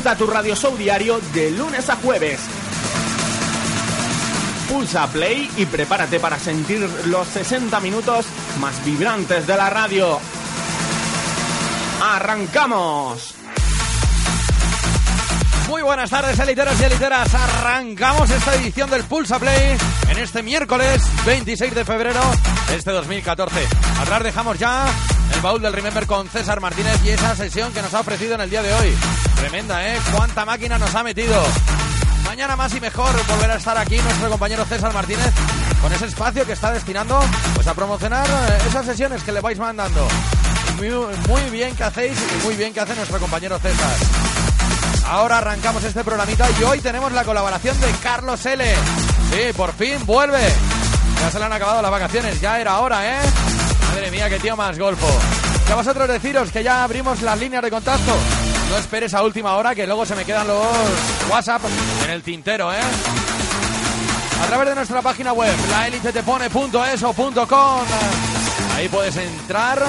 Comienza tu radio show diario de lunes a jueves. Pulsa play y prepárate para sentir los 60 minutos más vibrantes de la radio. ¡Arrancamos! Muy buenas tardes, eliteros y eliteras. Arrancamos esta edición del Pulsa Play en este miércoles 26 de febrero de este 2014. Atrás dejamos ya el baúl del Remember con César Martínez y esa sesión que nos ha ofrecido en el día de hoy. Tremenda, ¿eh? ¿Cuánta máquina nos ha metido? Mañana más y mejor volverá a estar aquí nuestro compañero César Martínez con ese espacio que está destinando pues a promocionar eh, esas sesiones que le vais mandando. Muy, muy bien que hacéis y muy bien que hace nuestro compañero César. Ahora arrancamos este programita y hoy tenemos la colaboración de Carlos L. Sí, por fin vuelve. Ya se le han acabado las vacaciones, ya era hora, ¿eh? Madre mía, qué tío más golfo. Que a vosotros deciros que ya abrimos las líneas de contacto. No esperes a última hora que luego se me quedan los WhatsApp en el tintero, ¿eh? A través de nuestra página web, laelitetepone.es o .com. Ahí puedes entrar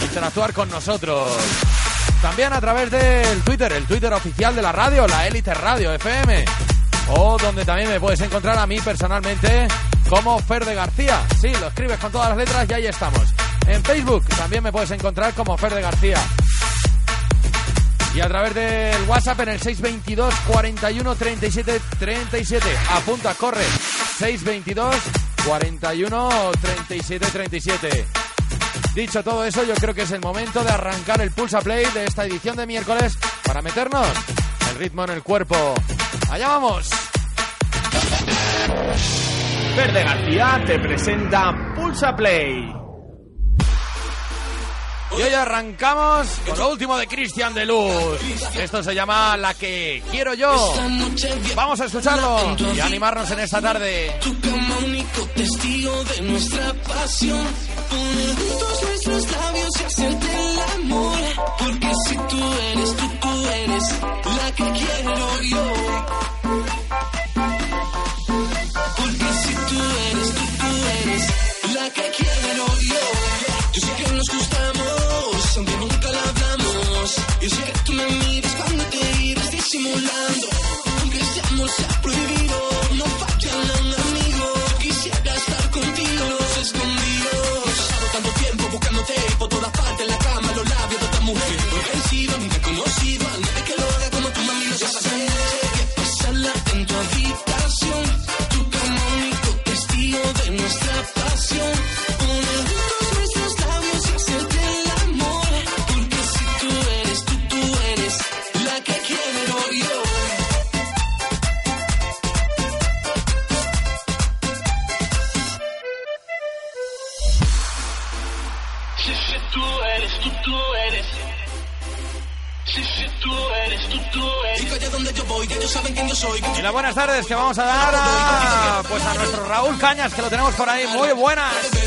e interactuar con nosotros. También a través del Twitter, el Twitter oficial de la radio, la Élite Radio FM. O donde también me puedes encontrar a mí personalmente como Fer de García. Sí, lo escribes con todas las letras y ahí estamos. En Facebook también me puedes encontrar como Fer de García. Y a través del WhatsApp en el 622 41 37 37. Apunta, corre. 622 41 37 37. Dicho todo eso, yo creo que es el momento de arrancar el Pulsa Play de esta edición de miércoles para meternos el ritmo en el cuerpo. ¡Allá vamos! Verde García te presenta Pulsa Play. Y hoy arrancamos con lo último de Cristian de Luz. Esto se llama La que quiero yo. Vamos a escucharlo y a animarnos en esta tarde. Tu cama único testigo de nuestra pasión. Pone juntos nuestros labios y siente el amor. Porque si tú eres, tú, tú eres la que quiero yo. Vamos a dar pues a nuestro Raúl Cañas, que lo tenemos por ahí. Muy buenas.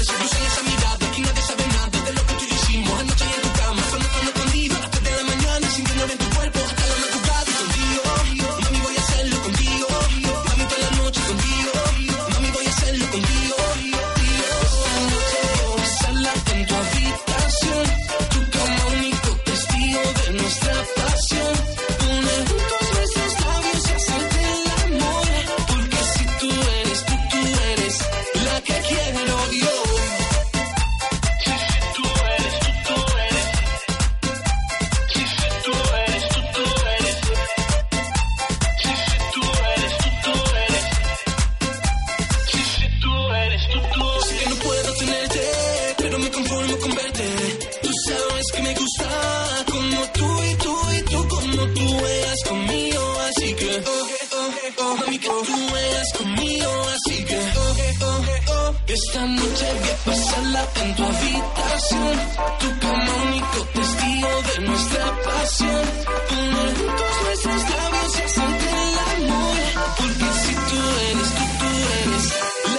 Noche voy a pasarla en tu habitación, tu cama único testigo de nuestra pasión. Pone juntos nuestros labios y hacerte el amor, porque si tú eres, tú, tú eres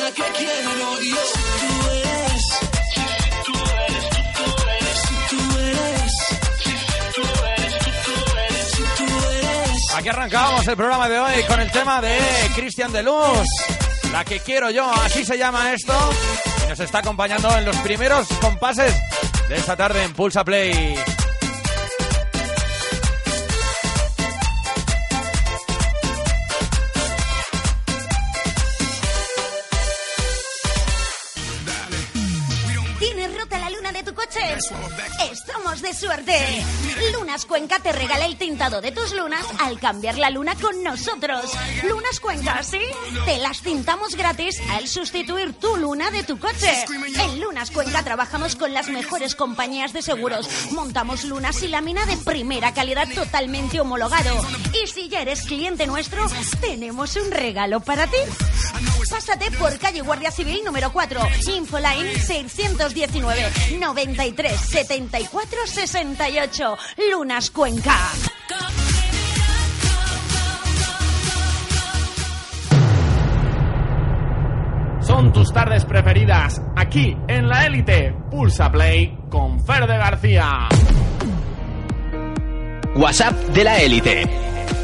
la que quiero yo. Si tú eres, si tú eres, tú, eres, tú eres, tú eres, tú, eres. Aquí arrancábamos el programa de hoy con el tema de Cristian de Luz. La que quiero yo, así se llama esto nos está acompañando en los primeros compases de esta tarde en Pulsa Play. ¿Tienes rota la luna de tu coche? Estamos de suerte. Lunas Cuenca te regala el tintado de tus lunas al cambiar la luna con nosotros. Lunas Cuenca, ¿sí? Te las tintamos gratis al sustituir tu luna de tu coche. En Lunas Cuenca trabajamos con las mejores compañías de seguros. Montamos lunas y lámina de primera calidad totalmente homologado. Y si ya eres cliente nuestro, tenemos un regalo para ti. Pásate por calle Guardia Civil número 4, Infoline 619 93 74 68, Lunas Cuenca. Son tus tardes preferidas aquí en la élite. Pulsa Play con Fer de García. WhatsApp de la élite.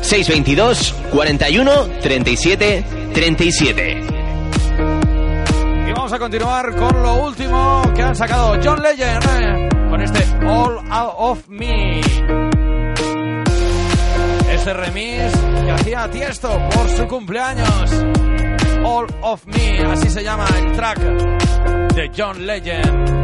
622 41 37 37. Vamos a continuar con lo último que han sacado John Legend eh, con este All Out of Me. Este remix que hacía Tiesto por su cumpleaños. All of Me, así se llama el track de John Legend.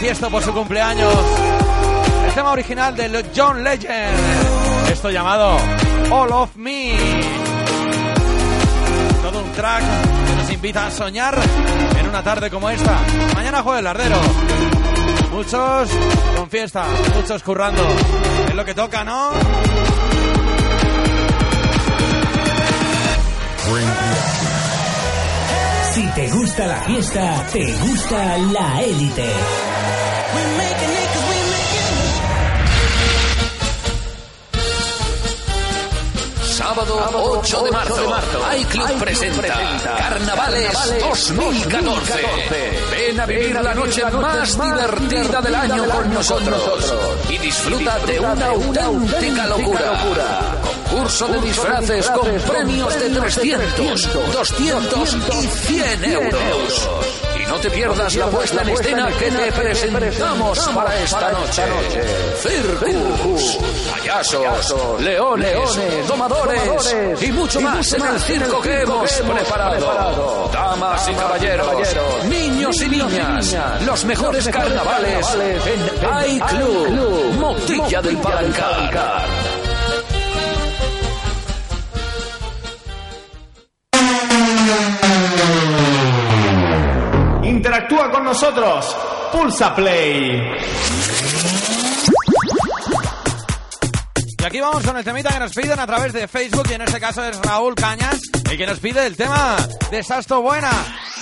Tiesto por su cumpleaños. el tema original de John Legend. Esto llamado All of Me. Todo un track que nos invita a soñar en una tarde como esta. Mañana juega el lardero. Muchos con fiesta, muchos currando. Es lo que toca, ¿no? Si te gusta la fiesta, te gusta la élite. Sábado 8 de marzo, iClub presenta Carnavales 2014. Ven a vivir la noche más divertida del año con nosotros. y disfruta de una auténtica locura. Concurso de disfraces con premios de 300, 200 y 100 euros. No te pierdas la puesta en escena que te presentamos para esta noche. Circus, payasos, leones, domadores y mucho más en el circo que hemos preparado. Damas y caballeros, niños y niñas, los mejores carnavales en iClub, Motilla del Palancar. Nosotros. Pulsa Play. Y aquí vamos con el temita que nos piden a través de Facebook y en este caso es Raúl Cañas el que nos pide el tema de Sasto Buena.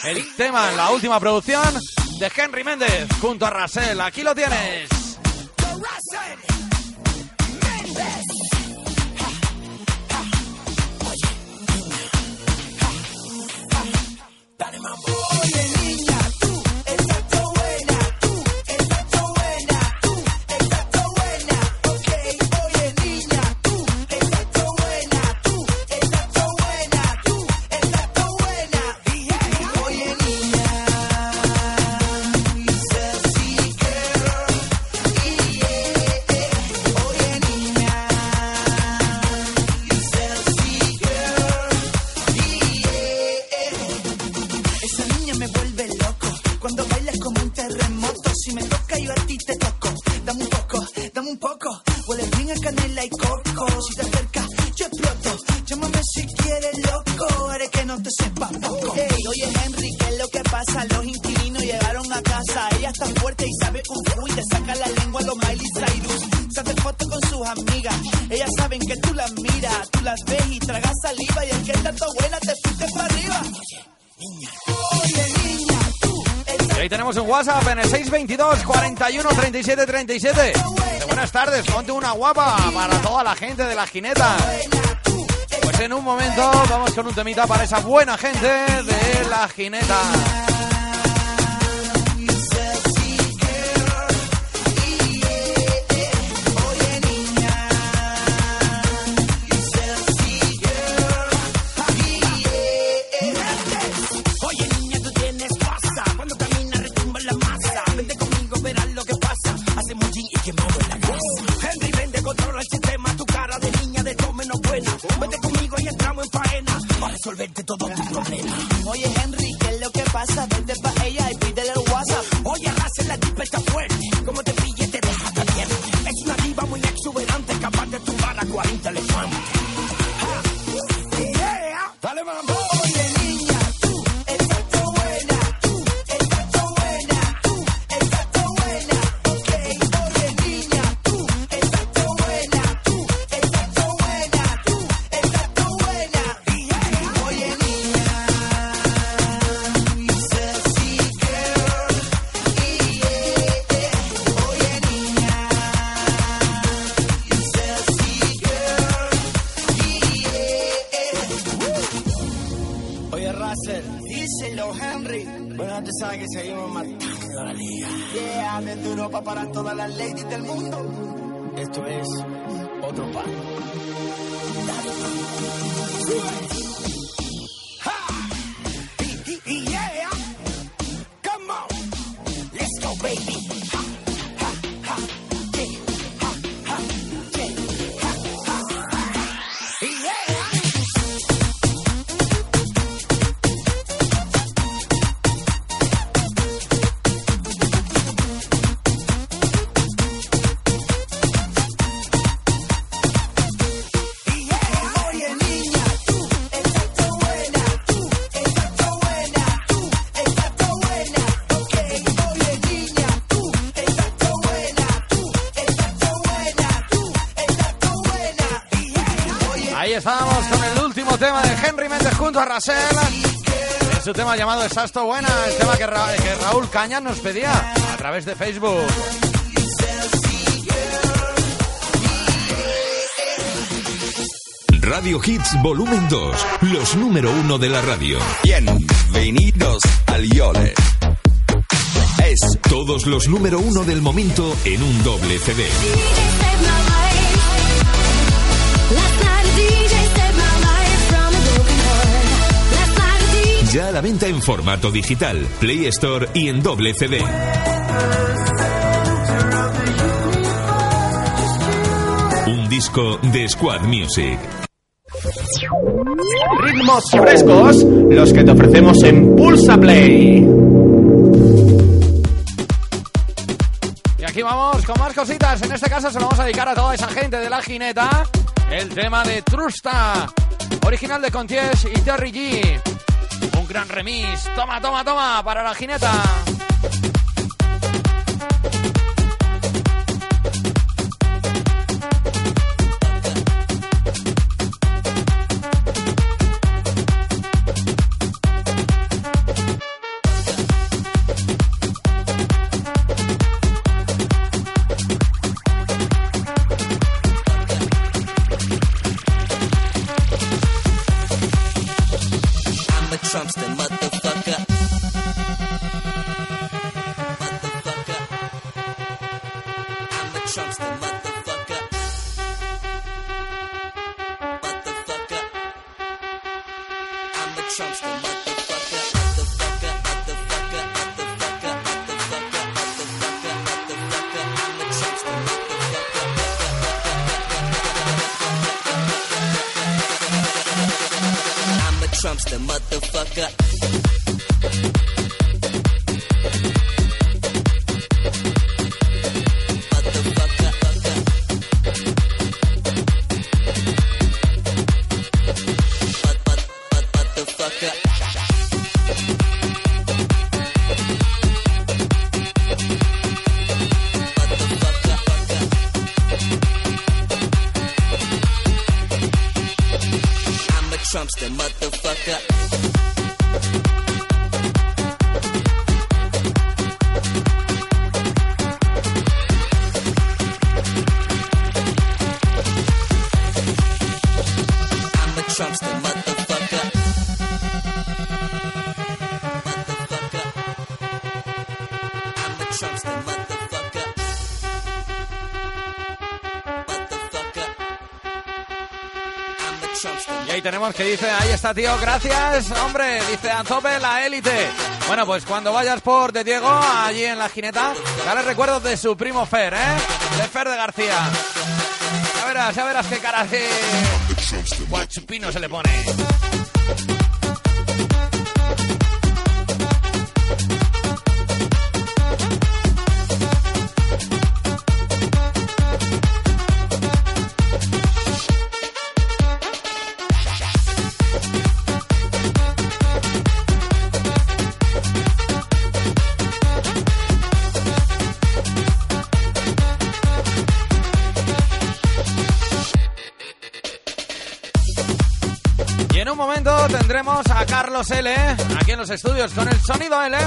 El tema en la última producción de Henry Méndez junto a Rasel. Aquí lo tienes. Si me toca, yo a ti. WhatsApp en el 622 41 37 37. De buenas tardes, ponte una guapa para toda la gente de la jineta. Pues en un momento vamos con un temita para esa buena gente de la jineta. Para todas las ladies del mundo. Junto a Rasel. En su tema llamado Exacto Buena, el tema que, Ra- que Raúl Cañas nos pedía a través de Facebook. Radio Hits Volumen 2, los número uno de la radio. Bienvenidos al Yole. Es Todos los número uno del momento en un doble CD. Ya a la venta en formato digital, Play Store y en doble CD. Un disco de Squad Music. Ritmos frescos, los que te ofrecemos en Pulsa Play. Y aquí vamos con más cositas. En este caso se lo vamos a dedicar a toda esa gente de la jineta. El tema de Trusta, original de Conties y Terry G. Gran remix. Toma, toma, toma, para la jineta. Que dice, ahí está tío, gracias, hombre, dice a tope la élite. Bueno, pues cuando vayas por de Diego, allí en la jineta, dale recuerdos de su primo Fer, ¿eh? De Fer de García. Ya verás, ya verás qué cara de guachupino se le pone. L. aquí en los estudios con el sonido L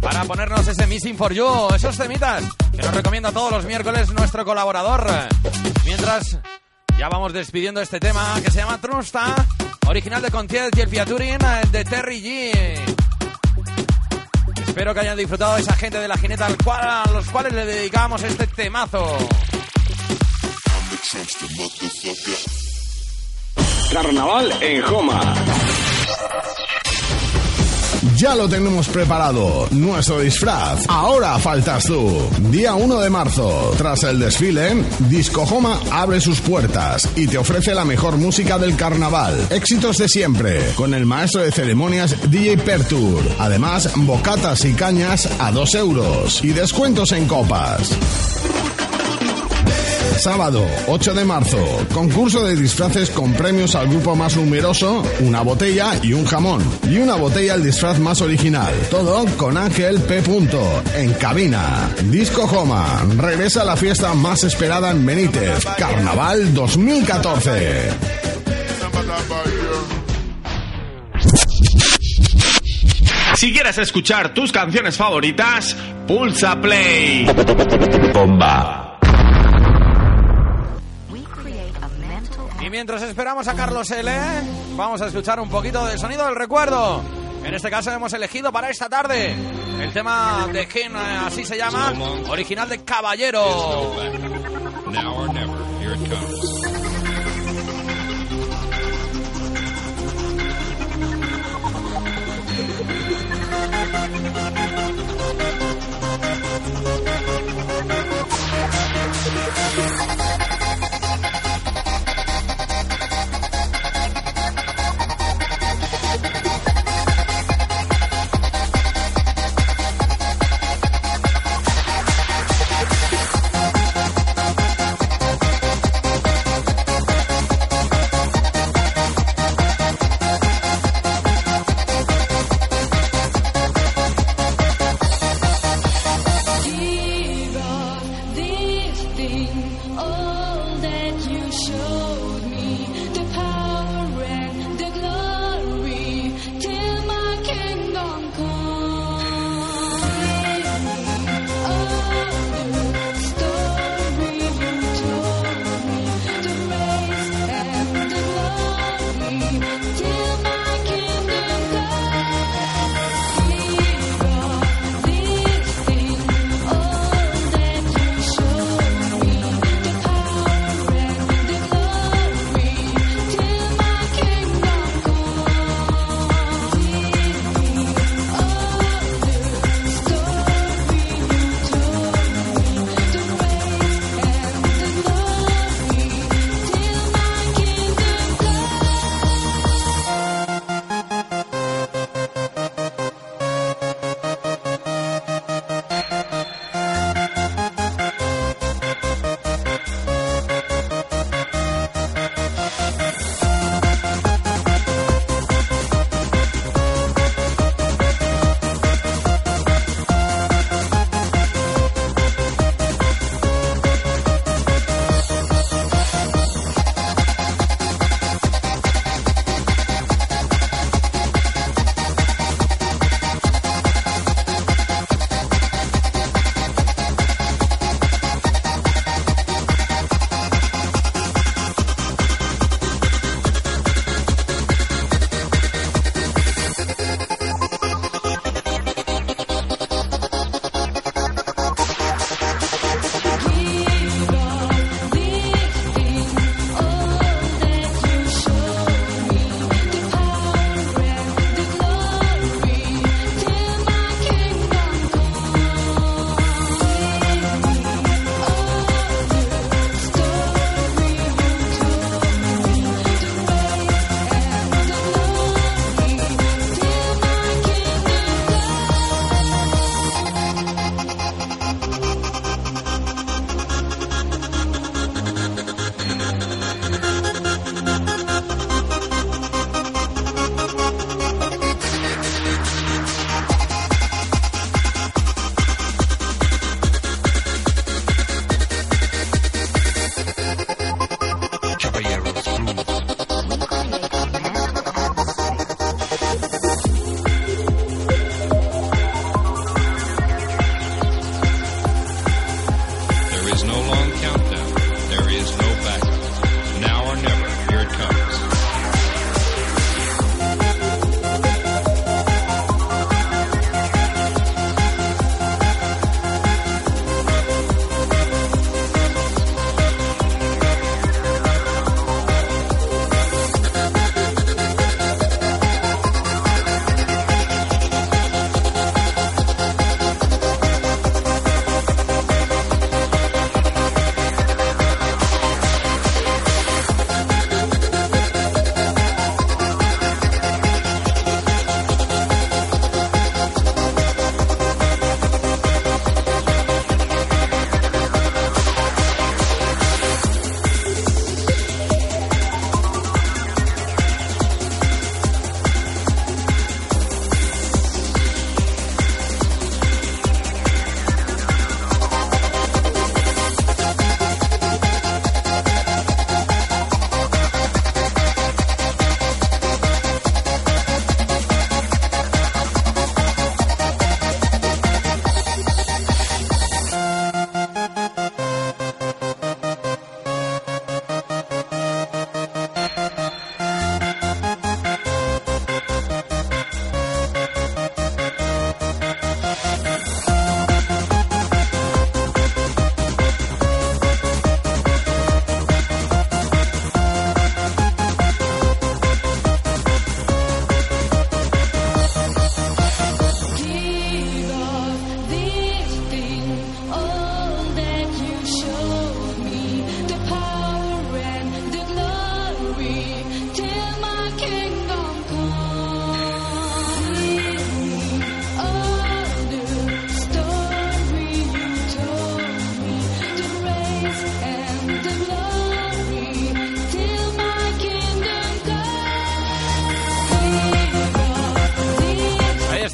para ponernos ese Missing for You, esos temitas que nos recomienda todos los miércoles nuestro colaborador. Mientras ya vamos despidiendo este tema que se llama Trusta, original de Contiel y el Fiaturin de Terry G. Espero que hayan disfrutado esa gente de la jineta a los cuales le dedicamos este temazo. Carnaval en Joma. Ya lo tenemos preparado, nuestro disfraz. Ahora faltas tú. Día 1 de marzo, tras el desfile, Disco Joma abre sus puertas y te ofrece la mejor música del carnaval. Éxitos de siempre, con el maestro de ceremonias DJ Pertur. Además, bocatas y cañas a 2 euros y descuentos en copas. Sábado 8 de marzo, concurso de disfraces con premios al grupo más numeroso, una botella y un jamón. Y una botella al disfraz más original. Todo con Ángel P. En cabina. Disco Joma, regresa a la fiesta más esperada en Benítez. Carnaval 2014. Si quieres escuchar tus canciones favoritas, pulsa play. Bomba. Mientras esperamos a Carlos L, vamos a escuchar un poquito del sonido del recuerdo. En este caso hemos elegido para esta tarde el tema de Ken, eh, así se llama, original de Caballero.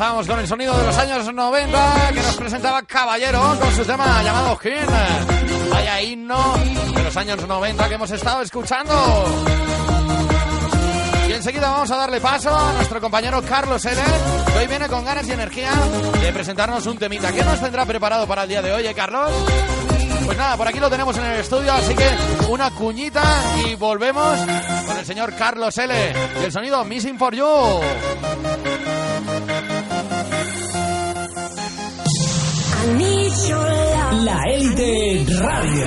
Estábamos con el sonido de los años 90 que nos presentaba Caballero con su tema llamado King. Vaya himno de los años 90 que hemos estado escuchando. Y enseguida vamos a darle paso a nuestro compañero Carlos L, que hoy viene con ganas y energía de presentarnos un temita. ¿Qué nos tendrá preparado para el día de hoy, eh, Carlos? Pues nada, por aquí lo tenemos en el estudio, así que una cuñita y volvemos con el señor Carlos L y el sonido Missing for You. La Élite Radio.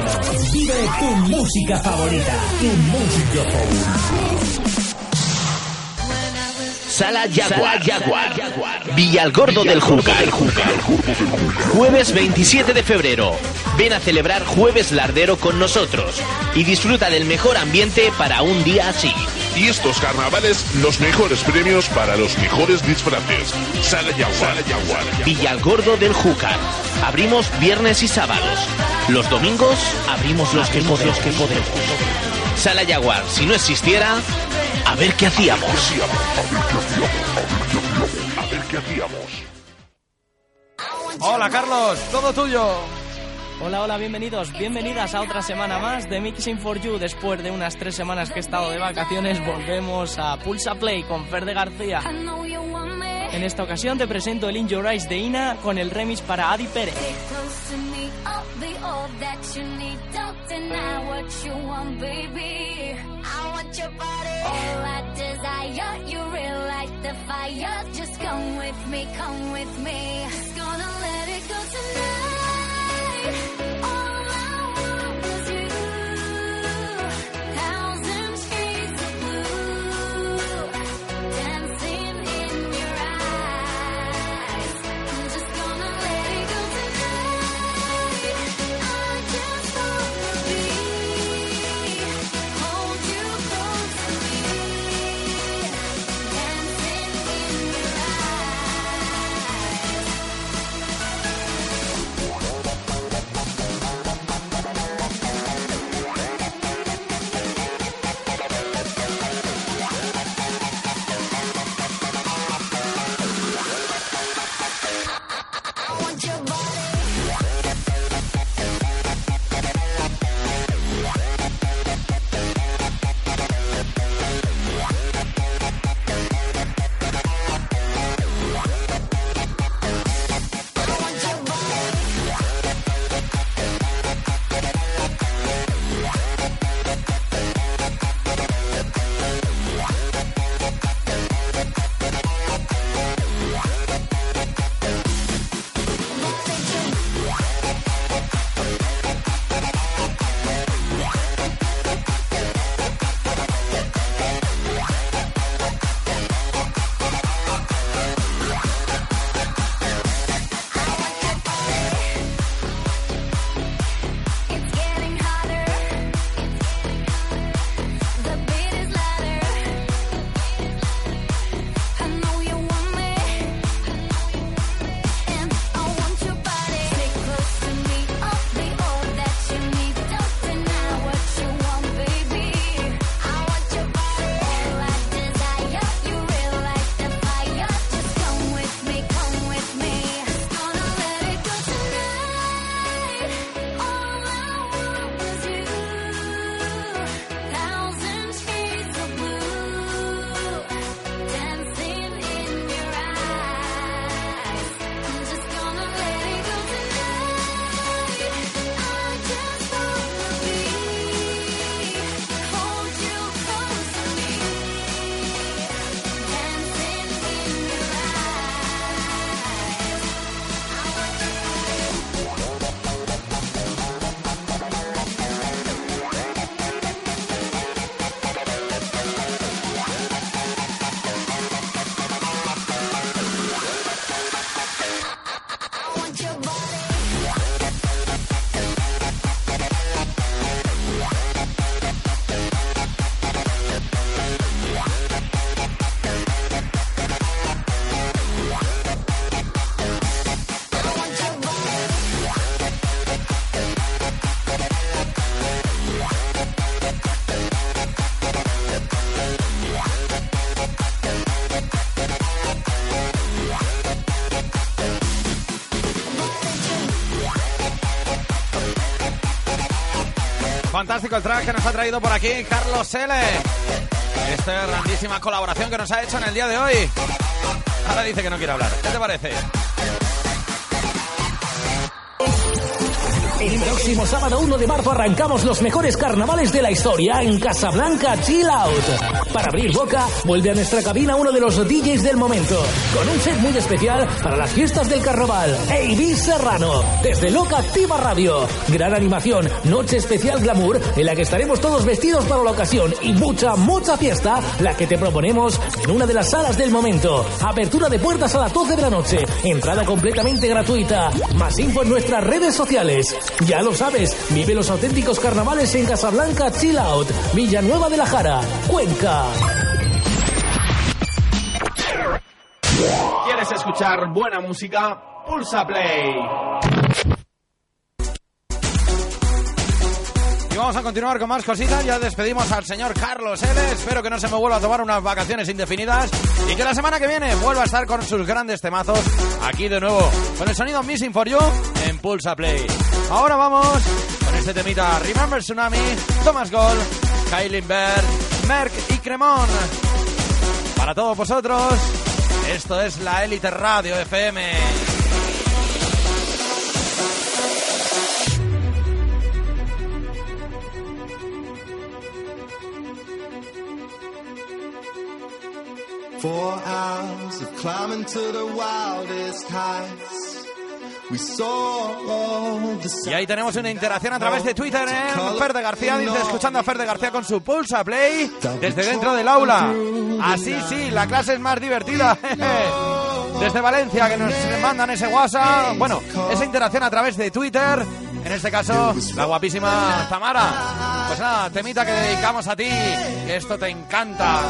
Vive tu música favorita. Tu música favorita. Sala Jaguar. Jaguar. Villalgordo del Júcar. Jueves 27 de febrero. Ven a celebrar Jueves Lardero con nosotros y disfruta del mejor ambiente para un día así. Y estos carnavales, los mejores premios para los mejores disfraces. Sala Jaguar. Villalgordo del Júcar. Abrimos viernes y sábados. Los domingos abrimos los que podemos. que podemos. Sala Jaguar, si no existiera, a ver qué hacíamos. A ver qué hacíamos. Hola Carlos, todo tuyo. Hola, hola, bienvenidos, bienvenidas a otra semana más de Mixing for You. Después de unas tres semanas que he estado de vacaciones, volvemos a Pulsa Play con Ferde García. En esta ocasión te presento el In Your Eyes de Ina con el remix para Adi Pérez. Bye! Fantástico track que nos ha traído por aquí Carlos L. Esta grandísima colaboración que nos ha hecho en el día de hoy. Ahora dice que no quiere hablar. ¿Qué te parece? El próximo sábado 1 de marzo arrancamos los mejores carnavales de la historia en Casablanca Chill Out. Para abrir boca, vuelve a nuestra cabina uno de los DJs del momento, con un set muy especial para las fiestas del carnaval. A.B. Serrano, desde Loca Activa Radio. Gran animación, noche especial glamour, en la que estaremos todos vestidos para la ocasión y mucha, mucha fiesta, la que te proponemos en una de las salas del momento. Apertura de puertas a las 12 de la noche. Entrada completamente gratuita. Más info en nuestras redes sociales. Ya lo sabes, vive los auténticos carnavales en Casablanca Chill Out, Villanueva de la Jara, Cuenca. ¿Quieres escuchar buena música? Pulsa Play. Y vamos a continuar con más cositas. Ya despedimos al señor Carlos L. Espero que no se me vuelva a tomar unas vacaciones indefinidas y que la semana que viene vuelva a estar con sus grandes temazos aquí de nuevo con el sonido Missing for You en Pulsa Play. Ahora vamos con este temita Remember Tsunami, Thomas Gold, Kylie Bird, Merck y Cremón. Para todos vosotros, esto es la Élite Radio FM. Four hours of climbing to the wildest heights. Y ahí tenemos una interacción a través de Twitter en Fer de García. Dice escuchando a Fer de García con su Pulsa Play desde dentro del aula. Así sí, la clase es más divertida. Desde Valencia que nos mandan ese WhatsApp. Bueno, esa interacción a través de Twitter. En este caso, la guapísima Tamara. Pues nada, temita que dedicamos a ti, que esto te encanta.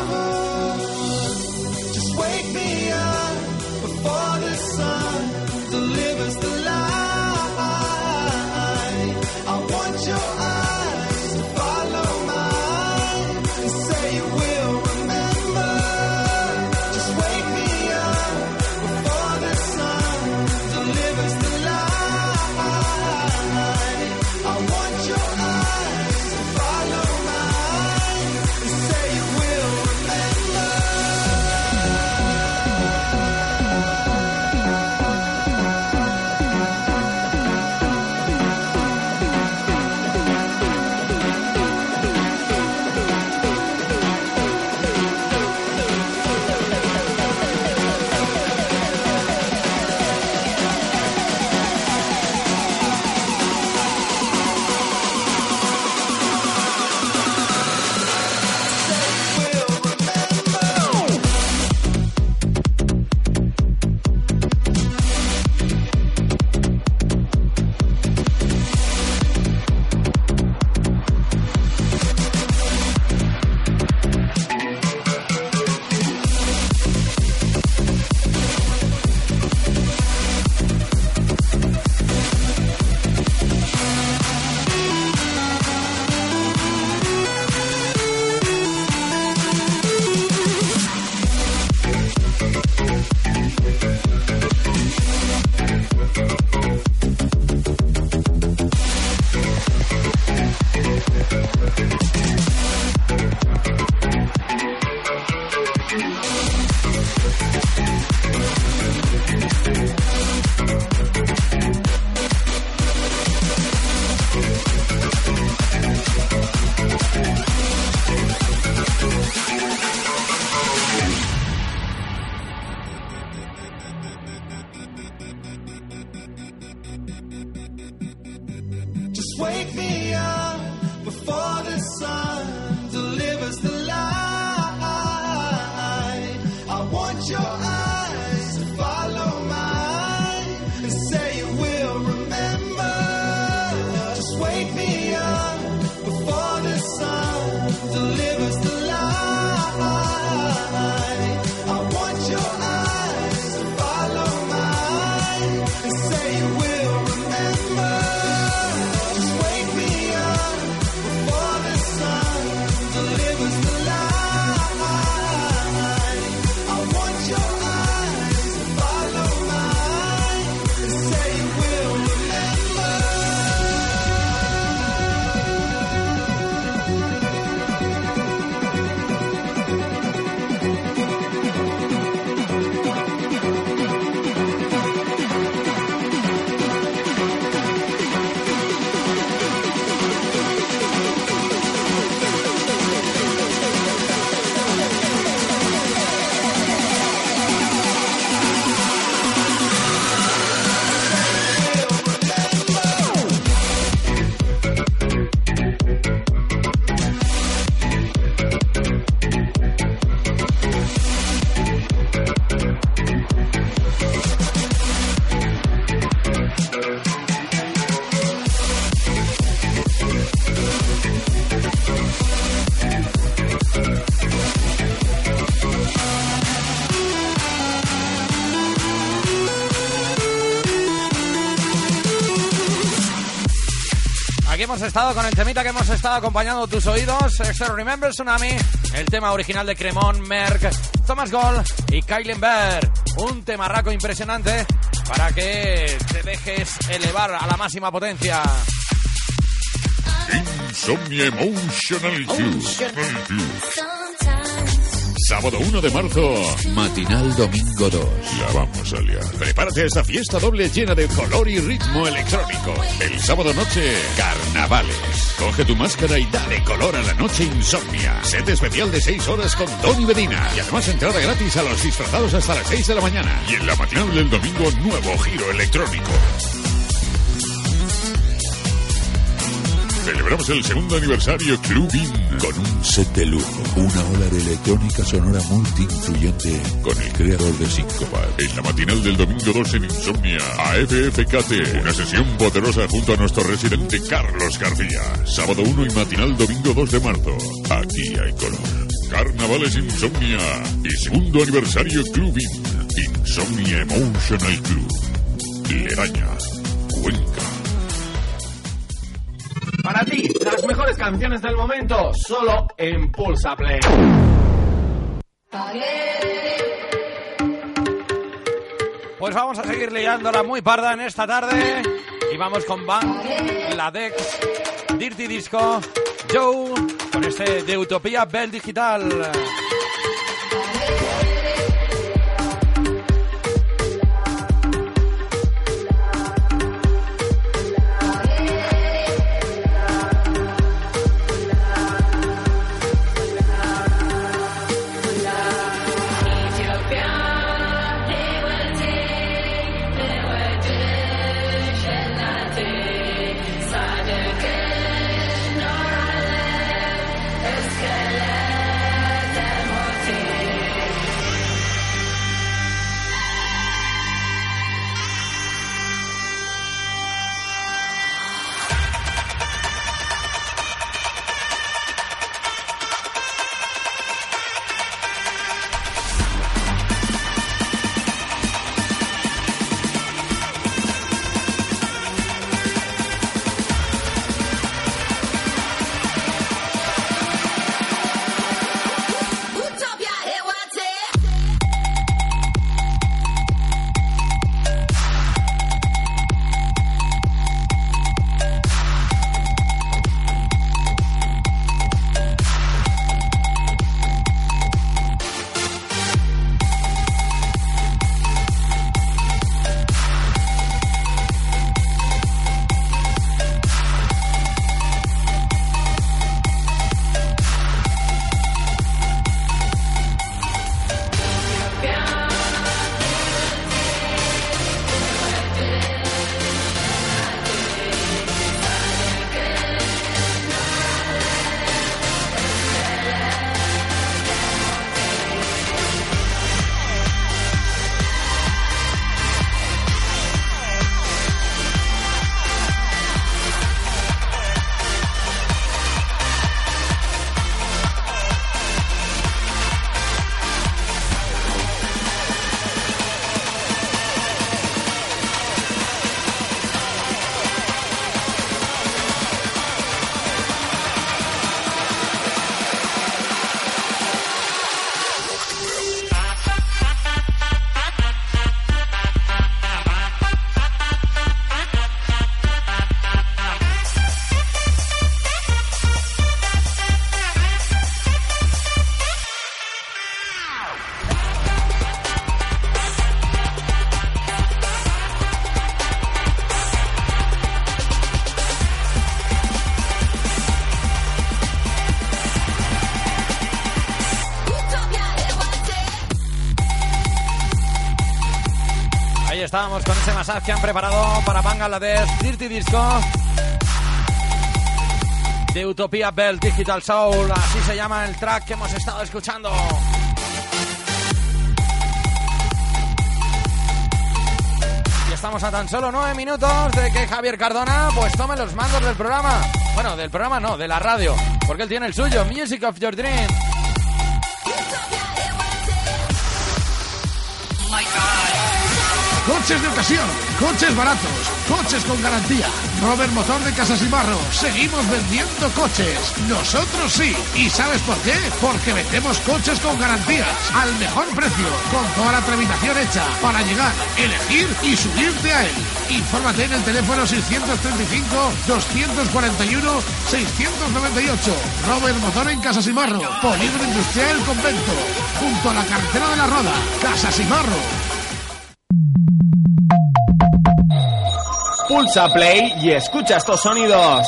Estado con el temita que hemos estado acompañando tus oídos. Extra Remember Tsunami, el tema original de Cremón, Merck, Thomas Gold y Kylie Bear. Un temarraco impresionante para que te dejes elevar a la máxima potencia. Insomnia Emotional Club. Sábado 1 de marzo. Matinal domingo 2. La vamos a liar. Prepárate a esta fiesta doble llena de color y ritmo electrónico. El sábado noche, carnavales. Coge tu máscara y dale color a la noche insomnia. Set especial de 6 horas con Tony Medina. Y además entrada gratis a los disfrazados hasta las 6 de la mañana. Y en la matinal del domingo, nuevo giro electrónico. Celebramos el segundo aniversario Clubin Con un set de lujo, una ola de electrónica sonora multi-influyente con el creador de Syncopat. En la matinal del domingo 2 en Insomnia, a FFKT, una sesión poderosa junto a nuestro residente Carlos García. Sábado 1 y matinal domingo 2 de marzo. Aquí hay color. Carnavales Insomnia y segundo aniversario Clubin. Insomnia Emotional Club. Ledaña, Cuenca. Para ti, las mejores canciones del momento, solo en Pulsa Play. Pues vamos a seguir liándola muy parda en esta tarde. Y vamos con Bang, La Dex, Dirty Disco, Joe, con este de Utopía Bell Digital. Estábamos con ese masaje que han preparado para Bangladesh Dirty Disco de Utopia Bell Digital Soul. Así se llama el track que hemos estado escuchando. Y estamos a tan solo nueve minutos de que Javier Cardona pues tome los mandos del programa. Bueno, del programa no, de la radio, porque él tiene el suyo, Music of Your Dream. Coches de ocasión, coches baratos, coches con garantía. Robert Motor de Casas y Barro, seguimos vendiendo coches. Nosotros sí. ¿Y sabes por qué? Porque vendemos coches con garantías, al mejor precio, con toda la tramitación hecha, para llegar, elegir y subirte a él. Infórmate en el teléfono 635 241 698. Robert Motor en Casas y Marro, Polígono Industrial Convento, junto a la carretera de la Roda, Casas y Marro. Pulsa play y escucha estos sonidos.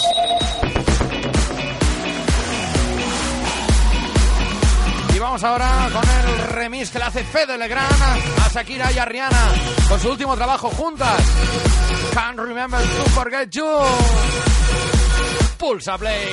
Y vamos ahora con el remix que le hace Fede Legrand a Shakira y a Rihanna con su último trabajo juntas. Can't remember to forget you. Pulsa play.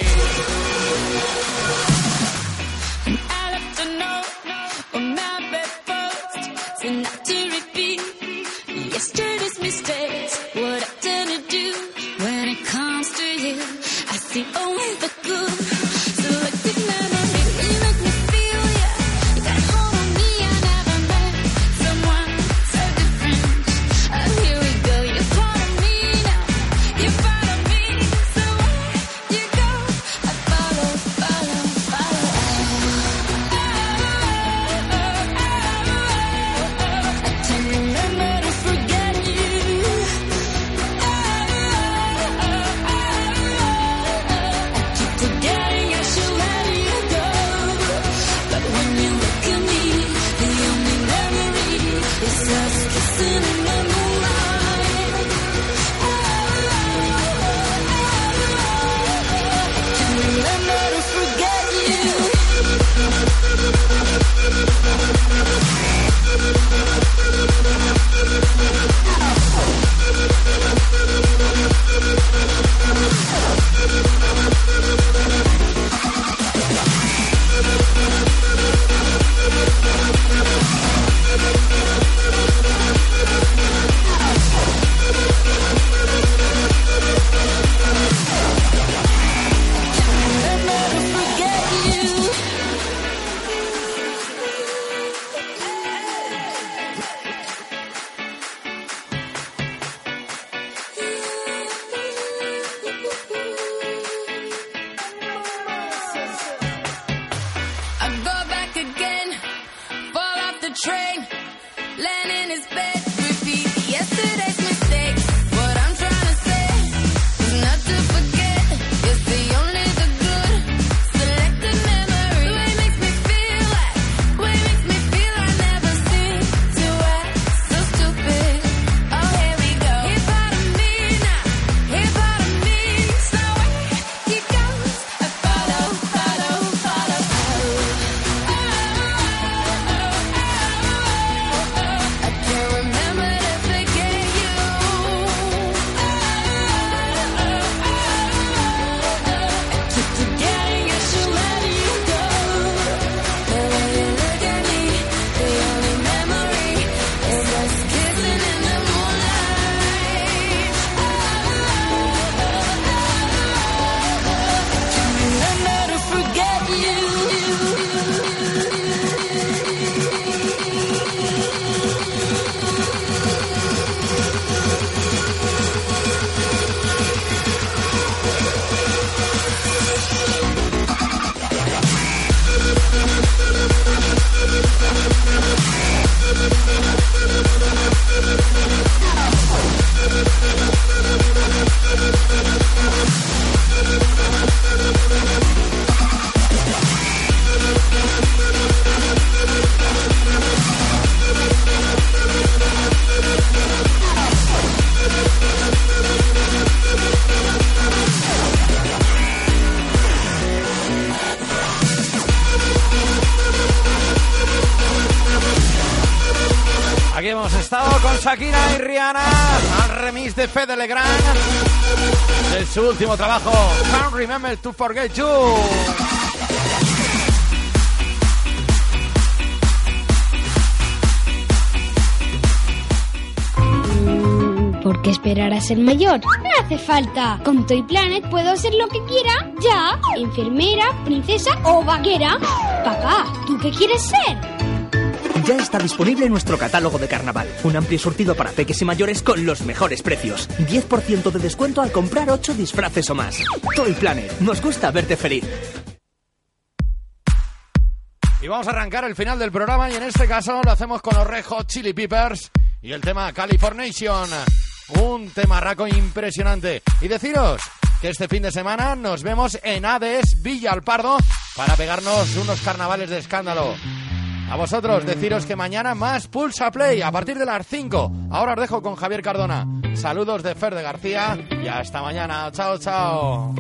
De Fede Legrand de su último trabajo Can't Remember to Forget You. ¿Por qué esperar a ser mayor? No hace falta. Con Toy Planet puedo ser lo que quiera. Ya. Enfermera, princesa o vaquera. Papá, ¿tú qué quieres ser? Ya está disponible nuestro catálogo de carnaval. Un amplio surtido para peques y mayores con los mejores precios. 10% de descuento al comprar 8 disfraces o más. Toy Planet. Nos gusta verte feliz. Y vamos a arrancar el final del programa y en este caso lo hacemos con los Red Hot Chili Peppers y el tema Californation. Un temarraco impresionante. Y deciros que este fin de semana nos vemos en Hades, Villa Alpardo, para pegarnos unos carnavales de escándalo. A vosotros, deciros que mañana más Pulsa Play a partir de las 5. Ahora os dejo con Javier Cardona. Saludos de Fer de García y hasta mañana. Chao, chao.